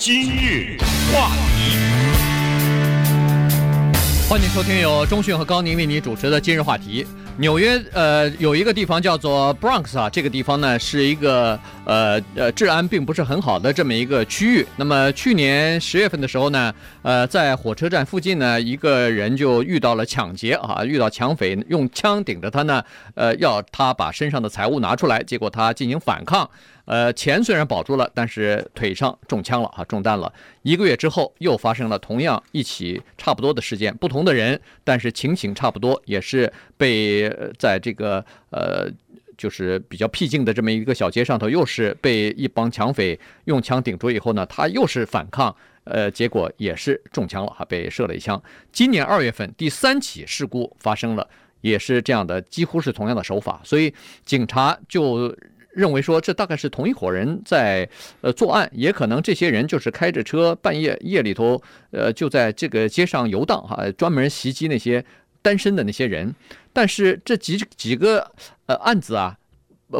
今日话题，欢迎收听由中讯和高宁为你主持的今日话题。纽约呃有一个地方叫做 Bronx 啊，这个地方呢是一个呃呃治安并不是很好的这么一个区域。那么去年十月份的时候呢，呃在火车站附近呢，一个人就遇到了抢劫啊，遇到抢匪用枪顶着他呢，呃要他把身上的财物拿出来，结果他进行反抗。呃，钱虽然保住了，但是腿上中枪了啊，中弹了。一个月之后，又发生了同样一起差不多的事件，不同的人，但是情形差不多，也是被呃在这个呃，就是比较僻静的这么一个小街上头，又是被一帮抢匪用枪顶住以后呢，他又是反抗，呃，结果也是中枪了哈，被射了一枪。今年二月份，第三起事故发生了，也是这样的，几乎是同样的手法，所以警察就。认为说这大概是同一伙人在呃作案，也可能这些人就是开着车半夜夜里头呃就在这个街上游荡哈，专门袭击那些单身的那些人。但是这几几个呃案子啊，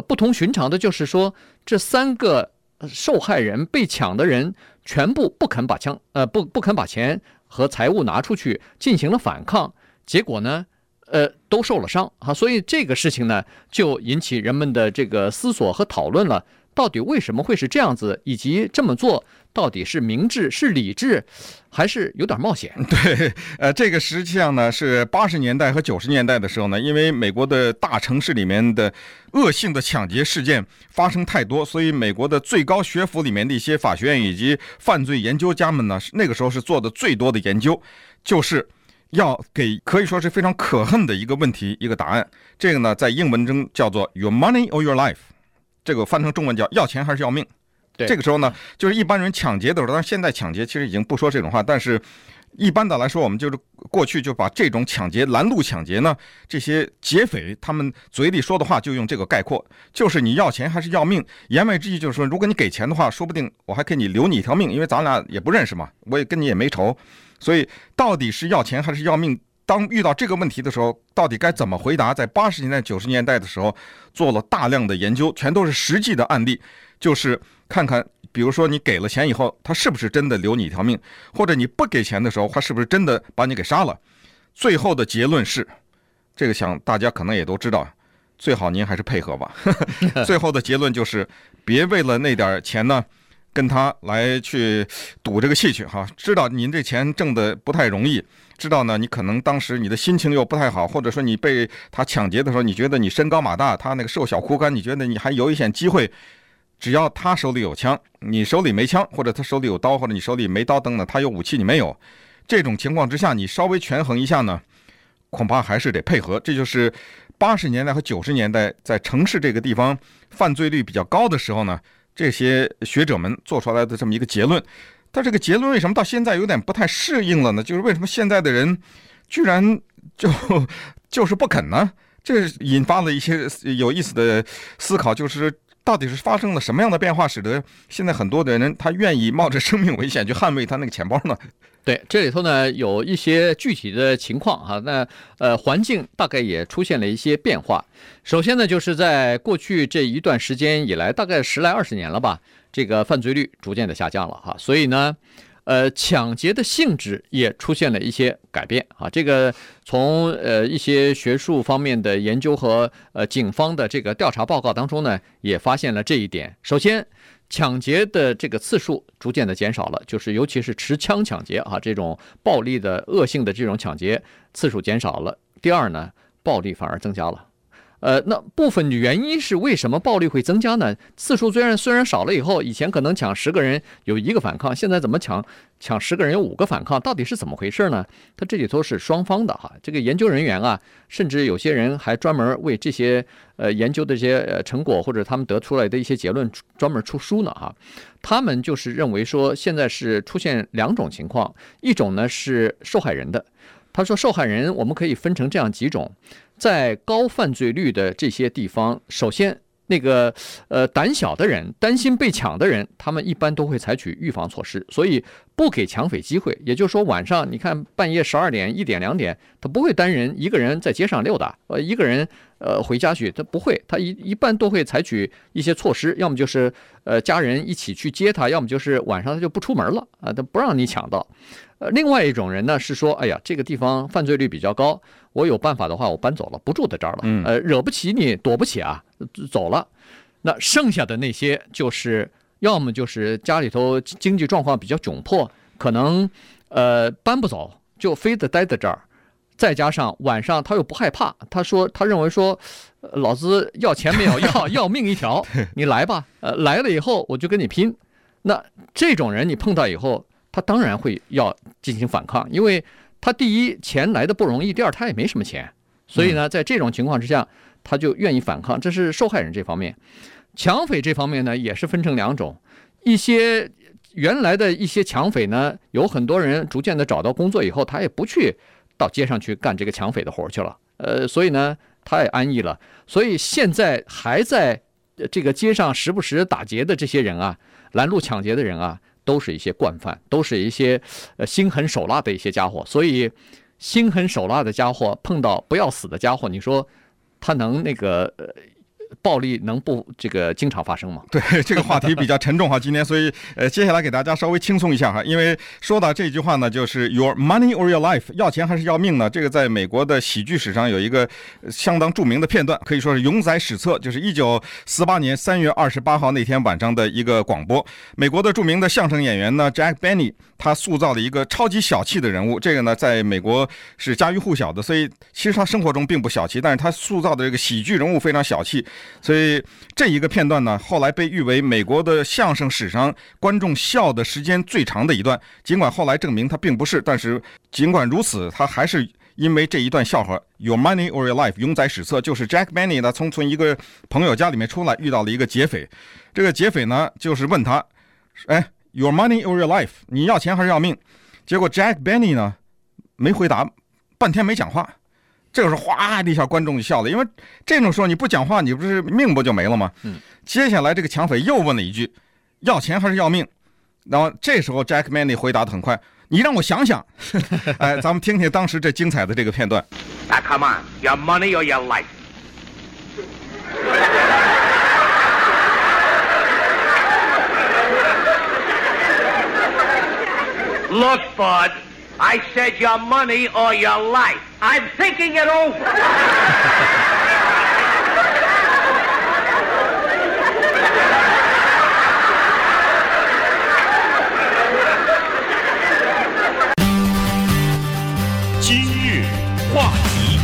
不同寻常的就是说，这三个受害人被抢的人全部不肯把枪呃不不肯把钱和财物拿出去进行了反抗，结果呢？呃，都受了伤哈，所以这个事情呢，就引起人们的这个思索和讨论了。到底为什么会是这样子，以及这么做到底是明智、是理智，还是有点冒险？对，呃，这个实际上呢，是八十年代和九十年代的时候呢，因为美国的大城市里面的恶性的抢劫事件发生太多，所以美国的最高学府里面的一些法学院以及犯罪研究家们呢，那个时候是做的最多的研究，就是。要给可以说是非常可恨的一个问题一个答案，这个呢在英文中叫做 “Your money or your life”，这个翻成中文叫“要钱还是要命”。对，这个时候呢，就是一般人抢劫的时候，当然现在抢劫其实已经不说这种话，但是一般的来说，我们就是过去就把这种抢劫拦路抢劫呢，这些劫匪他们嘴里说的话就用这个概括，就是你要钱还是要命？言外之意就是说，如果你给钱的话，说不定我还可以你留你一条命，因为咱俩也不认识嘛，我也跟你也没仇。所以，到底是要钱还是要命？当遇到这个问题的时候，到底该怎么回答？在八十年代、九十年代的时候，做了大量的研究，全都是实际的案例，就是看看，比如说你给了钱以后，他是不是真的留你一条命，或者你不给钱的时候，他是不是真的把你给杀了？最后的结论是，这个想大家可能也都知道，最好您还是配合吧。最后的结论就是，别为了那点钱呢。跟他来去赌这个气去哈，知道您这钱挣得不太容易，知道呢，你可能当时你的心情又不太好，或者说你被他抢劫的时候，你觉得你身高马大，他那个瘦小枯干，你觉得你还有一线机会。只要他手里有枪，你手里没枪，或者他手里有刀，或者你手里没刀等等，他有武器你没有，这种情况之下，你稍微权衡一下呢，恐怕还是得配合。这就是八十年代和九十年代在城市这个地方犯罪率比较高的时候呢。这些学者们做出来的这么一个结论，但这个结论为什么到现在有点不太适应了呢？就是为什么现在的人居然就 就是不肯呢？这引发了一些有意思的思考，就是到底是发生了什么样的变化，使得现在很多的人他愿意冒着生命危险去捍卫他那个钱包呢？对，这里头呢有一些具体的情况哈，那呃环境大概也出现了一些变化。首先呢，就是在过去这一段时间以来，大概十来二十年了吧，这个犯罪率逐渐的下降了哈，所以呢，呃抢劫的性质也出现了一些改变啊。这个从呃一些学术方面的研究和呃警方的这个调查报告当中呢，也发现了这一点。首先。抢劫的这个次数逐渐的减少了，就是尤其是持枪抢劫啊，这种暴力的恶性的这种抢劫次数减少了。第二呢，暴力反而增加了。呃，那部分原因是为什么暴力会增加呢？次数虽然虽然少了，以后以前可能抢十个人有一个反抗，现在怎么抢抢十个人有五个反抗？到底是怎么回事呢？它这里头是双方的哈。这个研究人员啊，甚至有些人还专门为这些呃研究的这些呃成果或者他们得出来的一些结论专门出书呢哈。他们就是认为说，现在是出现两种情况，一种呢是受害人的。他说，受害人我们可以分成这样几种。在高犯罪率的这些地方，首先那个呃胆小的人，担心被抢的人，他们一般都会采取预防措施，所以不给抢匪机会。也就是说，晚上你看半夜十二点、一点、两点，他不会单人一个人在街上溜达，呃，一个人呃回家去，他不会，他一一般都会采取一些措施，要么就是呃家人一起去接他，要么就是晚上他就不出门了啊，他不让你抢到。呃，另外一种人呢是说，哎呀，这个地方犯罪率比较高，我有办法的话，我搬走了，不住在这儿了，呃，惹不起你，躲不起啊，走了。那剩下的那些就是，要么就是家里头经济状况比较窘迫，可能呃搬不走，就非得待在这儿。再加上晚上他又不害怕，他说他认为说，老子要钱没有，要要命一条，你来吧，呃来了以后我就跟你拼。那这种人你碰到以后，他当然会要进行反抗，因为他第一钱来的不容易，第二他也没什么钱，所以呢，在这种情况之下。他就愿意反抗，这是受害人这方面。抢匪这方面呢，也是分成两种。一些原来的一些抢匪呢，有很多人逐渐的找到工作以后，他也不去到街上去干这个抢匪的活去了。呃，所以呢，太安逸了。所以现在还在这个街上时不时打劫的这些人啊，拦路抢劫的人啊，都是一些惯犯，都是一些呃心狠手辣的一些家伙。所以心狠手辣的家伙碰到不要死的家伙，你说？他能那个呃。暴力能不这个经常发生吗？对，这个话题比较沉重哈，今天，所以呃，接下来给大家稍微轻松一下哈，因为说到这句话呢，就是 Your money or your life，要钱还是要命呢？这个在美国的喜剧史上有一个相当著名的片段，可以说是永载史册，就是一九四八年三月二十八号那天晚上的一个广播。美国的著名的相声演员呢，Jack Benny，他塑造了一个超级小气的人物，这个呢，在美国是家喻户晓的，所以其实他生活中并不小气，但是他塑造的这个喜剧人物非常小气。所以这一个片段呢，后来被誉为美国的相声史上观众笑的时间最长的一段。尽管后来证明他并不是，但是尽管如此，他还是因为这一段笑话，Your money or your life，永载史册。就是 Jack Benny 呢，从从一个朋友家里面出来，遇到了一个劫匪。这个劫匪呢，就是问他，哎，Your money or your life，你要钱还是要命？结果 Jack Benny 呢，没回答，半天没讲话。这个时候，哗的一下，观众就笑了，因为这种时候你不讲话，你不是命不就没了吗？嗯。接下来这个抢匪又问了一句：“要钱还是要命？”然后这时候 Jack Manny 回答的很快：“你让我想想。”哎，咱们听听当时这精彩的这个片段。Now come on, your money or your life? Look, bud. I said your money or your life. I'm thinking it over. 今日话题，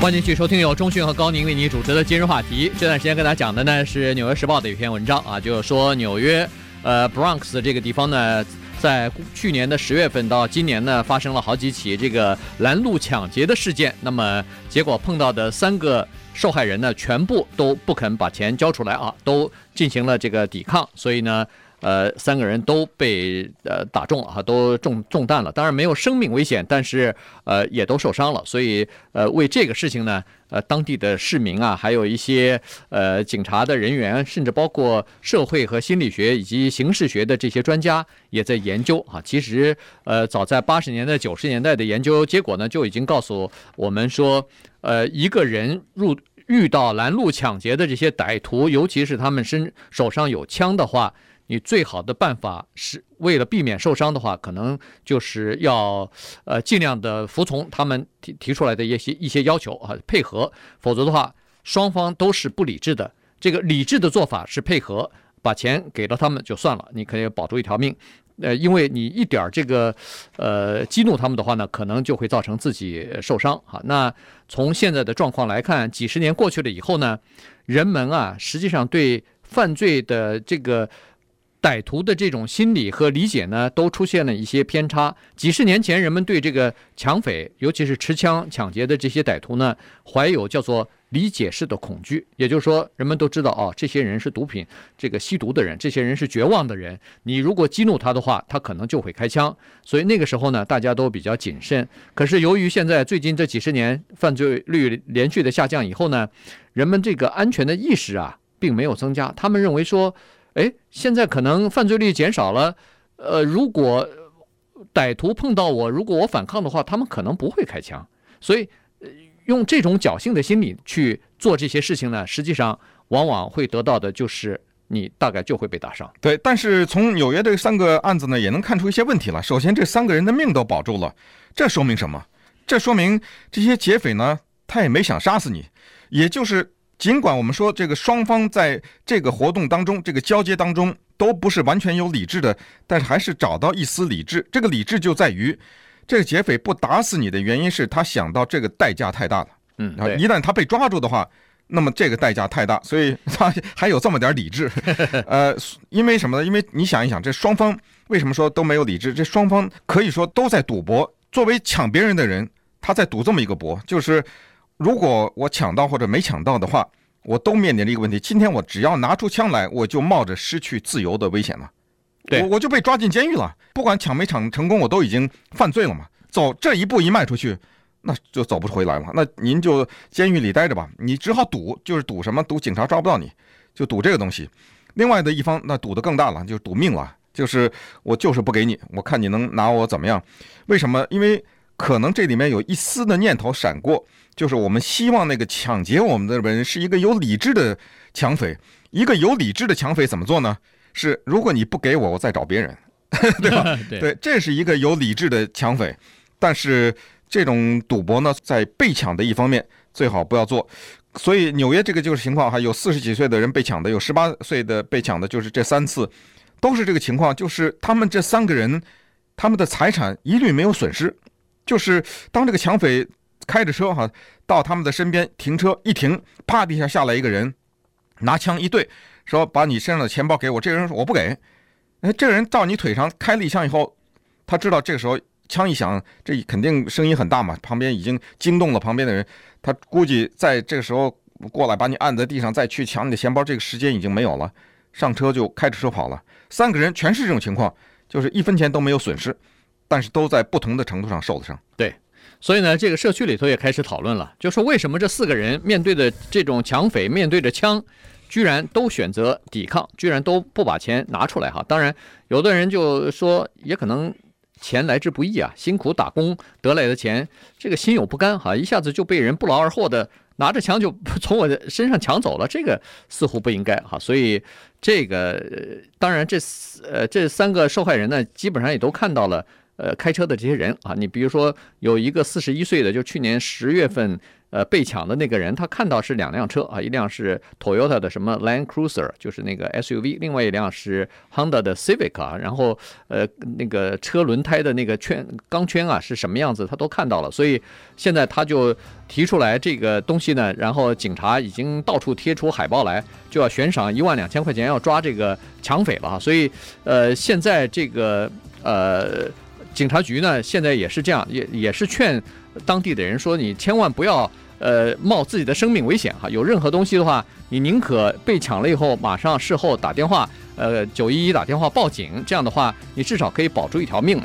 欢迎继续收听由中讯和高宁为你主持的今日话题。这段时间跟大家讲的呢是《纽约时报》的一篇文章啊，就是说纽约呃 Bronx 这个地方呢。在去年的十月份到今年呢，发生了好几起这个拦路抢劫的事件。那么结果碰到的三个受害人呢，全部都不肯把钱交出来啊，都进行了这个抵抗。所以呢。呃，三个人都被呃打中了哈，都中中弹了。当然没有生命危险，但是呃也都受伤了。所以呃为这个事情呢，呃当地的市民啊，还有一些呃警察的人员，甚至包括社会和心理学以及刑事学的这些专家也在研究啊。其实呃早在八十年代、九十年代的研究结果呢，就已经告诉我们说，呃一个人入遇到拦路抢劫的这些歹徒，尤其是他们身手上有枪的话。你最好的办法是为了避免受伤的话，可能就是要呃尽量的服从他们提提出来的一些一些要求啊，配合，否则的话，双方都是不理智的。这个理智的做法是配合，把钱给了他们就算了，你可以保住一条命。呃，因为你一点儿这个呃激怒他们的话呢，可能就会造成自己受伤哈。那从现在的状况来看，几十年过去了以后呢，人们啊，实际上对犯罪的这个。歹徒的这种心理和理解呢，都出现了一些偏差。几十年前，人们对这个抢匪，尤其是持枪抢劫的这些歹徒呢，怀有叫做理解式的恐惧。也就是说，人们都知道哦，这些人是毒品，这个吸毒的人，这些人是绝望的人。你如果激怒他的话，他可能就会开枪。所以那个时候呢，大家都比较谨慎。可是由于现在最近这几十年犯罪率连续的下降以后呢，人们这个安全的意识啊，并没有增加。他们认为说。哎，现在可能犯罪率减少了，呃，如果歹徒碰到我，如果我反抗的话，他们可能不会开枪。所以，用这种侥幸的心理去做这些事情呢，实际上往往会得到的就是你大概就会被打伤。对，但是从纽约这三个案子呢，也能看出一些问题了。首先，这三个人的命都保住了，这说明什么？这说明这些劫匪呢，他也没想杀死你。也就是，尽管我们说这个双方在这个活动当中，这个交接当中都不是完全有理智的，但是还是找到一丝理智。这个理智就在于，这个劫匪不打死你的原因是他想到这个代价太大了。嗯，啊，一旦他被抓住的话，那么这个代价太大，所以他还有这么点理智。呃，因为什么呢？因为你想一想，这双方为什么说都没有理智？这双方可以说都在赌博。作为抢别人的人，他在赌这么一个博，就是如果我抢到或者没抢到的话，我都面临着一个问题：今天我只要拿出枪来，我就冒着失去自由的危险了。对，我我就被抓进监狱了。不管抢没抢成功，我都已经犯罪了嘛。走这一步一迈出去。那就走不回来了。那您就监狱里待着吧，你只好赌，就是赌什么？赌警察抓不到你，就赌这个东西。另外的一方那赌得更大了，就是赌命了，就是我就是不给你，我看你能拿我怎么样？为什么？因为可能这里面有一丝的念头闪过，就是我们希望那个抢劫我们的人是一个有理智的抢匪。一个有理智的抢匪怎么做呢？是如果你不给我，我再找别人，对吧？对，这是一个有理智的抢匪，但是。这种赌博呢，在被抢的一方面最好不要做。所以纽约这个就是情况，哈有四十几岁的人被抢的，有十八岁的被抢的，就是这三次，都是这个情况。就是他们这三个人，他们的财产一律没有损失。就是当这个抢匪开着车哈，到他们的身边停车一停，啪地下下来一个人，拿枪一对，说把你身上的钱包给我。这个人说我不给。哎，这个人到你腿上开了一枪以后，他知道这个时候。枪一响，这肯定声音很大嘛，旁边已经惊动了旁边的人。他估计在这个时候过来把你按在地上，再去抢你的钱包，这个时间已经没有了。上车就开着车跑了。三个人全是这种情况，就是一分钱都没有损失，但是都在不同的程度上受了伤。对，所以呢，这个社区里头也开始讨论了，就说为什么这四个人面对的这种抢匪，面对着枪，居然都选择抵抗，居然都不把钱拿出来哈。当然，有的人就说，也可能。钱来之不易啊，辛苦打工得来的钱，这个心有不甘哈，一下子就被人不劳而获的拿着枪就从我的身上抢走了，这个似乎不应该哈，所以这个当然这呃这三个受害人呢，基本上也都看到了呃开车的这些人啊，你比如说有一个四十一岁的，就去年十月份。呃，被抢的那个人，他看到是两辆车啊，一辆是 Toyota 的什么 Land Cruiser，就是那个 SUV，另外一辆是 Honda 的 Civic 啊，然后呃，那个车轮胎的那个圈钢圈啊是什么样子，他都看到了，所以现在他就提出来这个东西呢，然后警察已经到处贴出海报来，就要悬赏一万两千块钱要抓这个抢匪了哈，所以呃，现在这个呃警察局呢，现在也是这样，也也是劝当地的人说，你千万不要。呃，冒自己的生命危险哈，有任何东西的话，你宁可被抢了以后，马上事后打电话，呃，九一一打电话报警，这样的话，你至少可以保住一条命嘛。